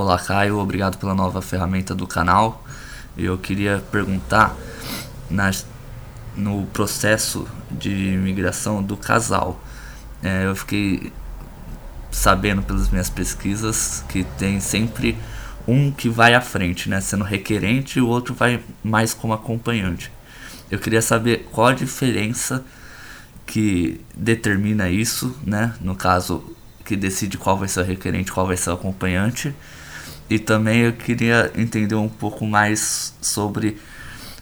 Olá, Caio, obrigado pela nova ferramenta do canal. Eu queria perguntar nas, no processo de migração do casal. É, eu fiquei sabendo pelas minhas pesquisas que tem sempre um que vai à frente, né, sendo requerente, e o outro vai mais como acompanhante. Eu queria saber qual a diferença que determina isso, né, no caso que decide qual vai ser o requerente, qual vai ser o acompanhante e também eu queria entender um pouco mais sobre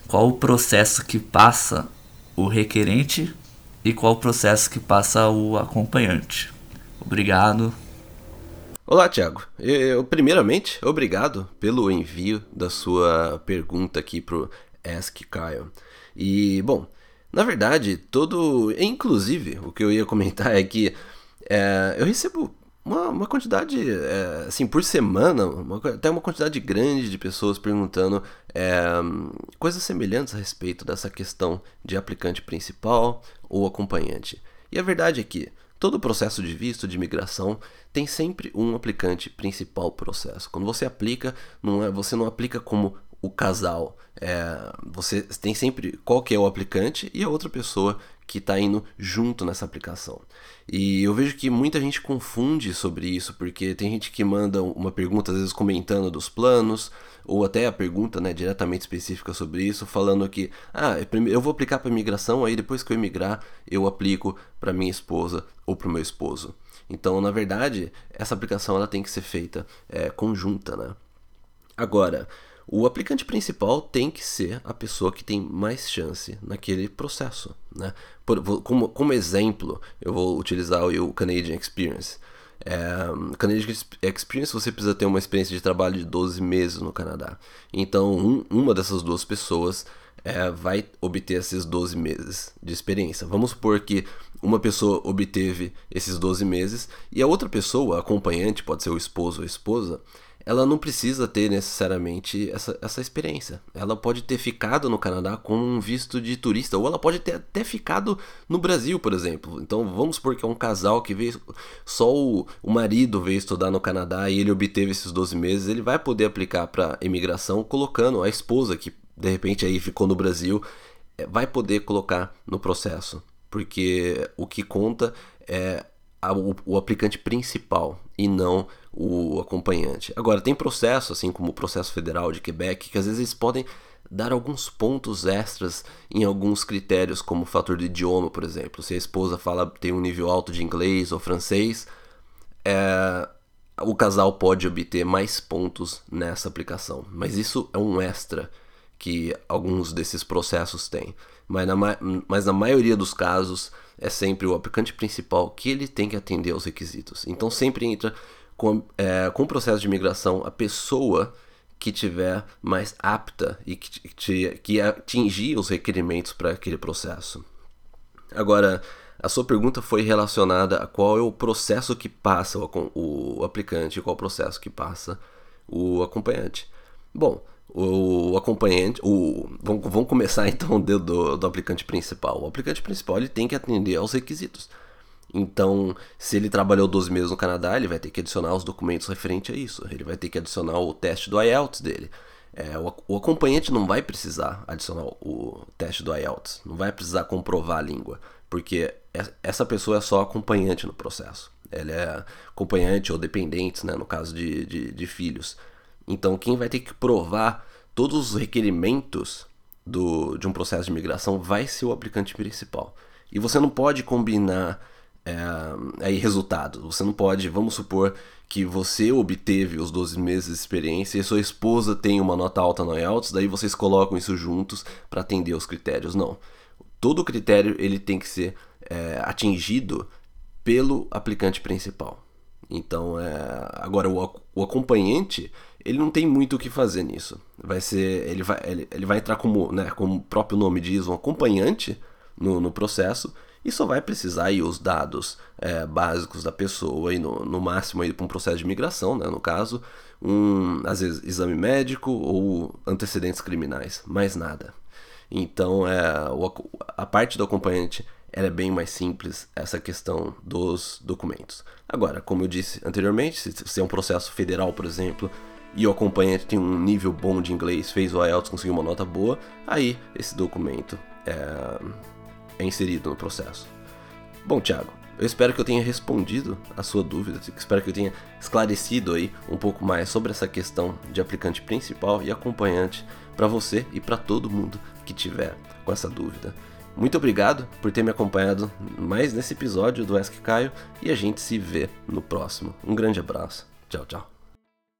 qual o processo que passa o requerente e qual o processo que passa o acompanhante. Obrigado. Olá, Thiago. Eu, primeiramente, obrigado pelo envio da sua pergunta aqui pro Ask Kyle. E, bom, na verdade, todo. Inclusive, o que eu ia comentar é que é, eu recebo uma, uma quantidade, é, assim, por semana, uma, até uma quantidade grande de pessoas perguntando é, coisas semelhantes a respeito dessa questão de aplicante principal ou acompanhante. E a verdade é que todo o processo de visto de imigração tem sempre um aplicante principal processo. Quando você aplica, não é, você não aplica como o casal. É, você tem sempre qual que é o aplicante e a outra pessoa que está indo junto nessa aplicação. E eu vejo que muita gente confunde sobre isso, porque tem gente que manda uma pergunta, às vezes comentando dos planos, ou até a pergunta né, diretamente específica sobre isso, falando que ah, eu vou aplicar para imigração, aí depois que eu emigrar, eu aplico para minha esposa ou para o meu esposo. Então, na verdade, essa aplicação ela tem que ser feita é, conjunta, né? Agora, o aplicante principal tem que ser a pessoa que tem mais chance naquele processo. Né? Por, como, como exemplo, eu vou utilizar o Canadian Experience. É, Canadian Experience você precisa ter uma experiência de trabalho de 12 meses no Canadá. Então, um, uma dessas duas pessoas é, vai obter esses 12 meses de experiência. Vamos supor que uma pessoa obteve esses 12 meses e a outra pessoa, acompanhante, pode ser o esposo ou a esposa, ela não precisa ter necessariamente essa, essa experiência. Ela pode ter ficado no Canadá com um visto de turista, ou ela pode ter até ficado no Brasil, por exemplo. Então vamos supor que é um casal que veio, só o, o marido veio estudar no Canadá e ele obteve esses 12 meses, ele vai poder aplicar para imigração colocando a esposa que de repente aí ficou no Brasil, é, vai poder colocar no processo. Porque o que conta é o, o aplicante principal e não o acompanhante. Agora, tem processo, assim como o processo federal de Quebec, que às vezes eles podem dar alguns pontos extras em alguns critérios, como o fator de idioma, por exemplo. Se a esposa fala tem um nível alto de inglês ou francês, é, o casal pode obter mais pontos nessa aplicação. Mas isso é um extra que alguns desses processos têm. Mas na, mas na maioria dos casos é sempre o aplicante principal que ele tem que atender aos requisitos. Então sempre entra com, é, com o processo de imigração a pessoa que tiver mais apta e que, que, que atingir os requerimentos para aquele processo. Agora, a sua pergunta foi relacionada a qual é o processo que passa o, o aplicante e qual é o processo que passa o acompanhante. Bom, o acompanhante, o, vamos, vamos começar então do, do, do, aplicante principal. O aplicante principal ele tem que atender aos requisitos. Então, se ele trabalhou 12 meses no Canadá, ele vai ter que adicionar os documentos referentes a isso. Ele vai ter que adicionar o teste do IELTS dele. É, o, o, acompanhante não vai precisar adicionar o teste do IELTS, não vai precisar comprovar a língua, porque essa pessoa é só acompanhante no processo. Ela é acompanhante ou dependente, né, no caso de, de, de filhos. Então, quem vai ter que provar todos os requerimentos do, de um processo de imigração vai ser o aplicante principal. E você não pode combinar é, aí resultado. Você não pode, vamos supor que você obteve os 12 meses de experiência e sua esposa tem uma nota alta no IELTS, daí vocês colocam isso juntos para atender os critérios. Não. Todo critério ele tem que ser é, atingido pelo aplicante principal. Então, é, agora o, o acompanhante ele não tem muito o que fazer nisso. Vai ser, ele vai, ele, ele vai entrar como, né, como o próprio nome diz, um acompanhante no, no processo e só vai precisar aí os dados é, básicos da pessoa e no, no máximo para um processo de imigração, né, no caso, um às vezes exame médico ou antecedentes criminais, mais nada. Então é, o, a parte do acompanhante é bem mais simples essa questão dos documentos. Agora, como eu disse anteriormente, se, se é um processo federal, por exemplo, e o acompanhante tem um nível bom de inglês, fez o IELTS, conseguiu uma nota boa, aí esse documento é, é inserido no processo. Bom, Thiago, eu espero que eu tenha respondido a sua dúvida, espero que eu tenha esclarecido aí um pouco mais sobre essa questão de aplicante principal e acompanhante para você e para todo mundo que tiver com essa dúvida. Muito obrigado por ter me acompanhado mais nesse episódio do Ask Caio e a gente se vê no próximo. Um grande abraço. Tchau, tchau.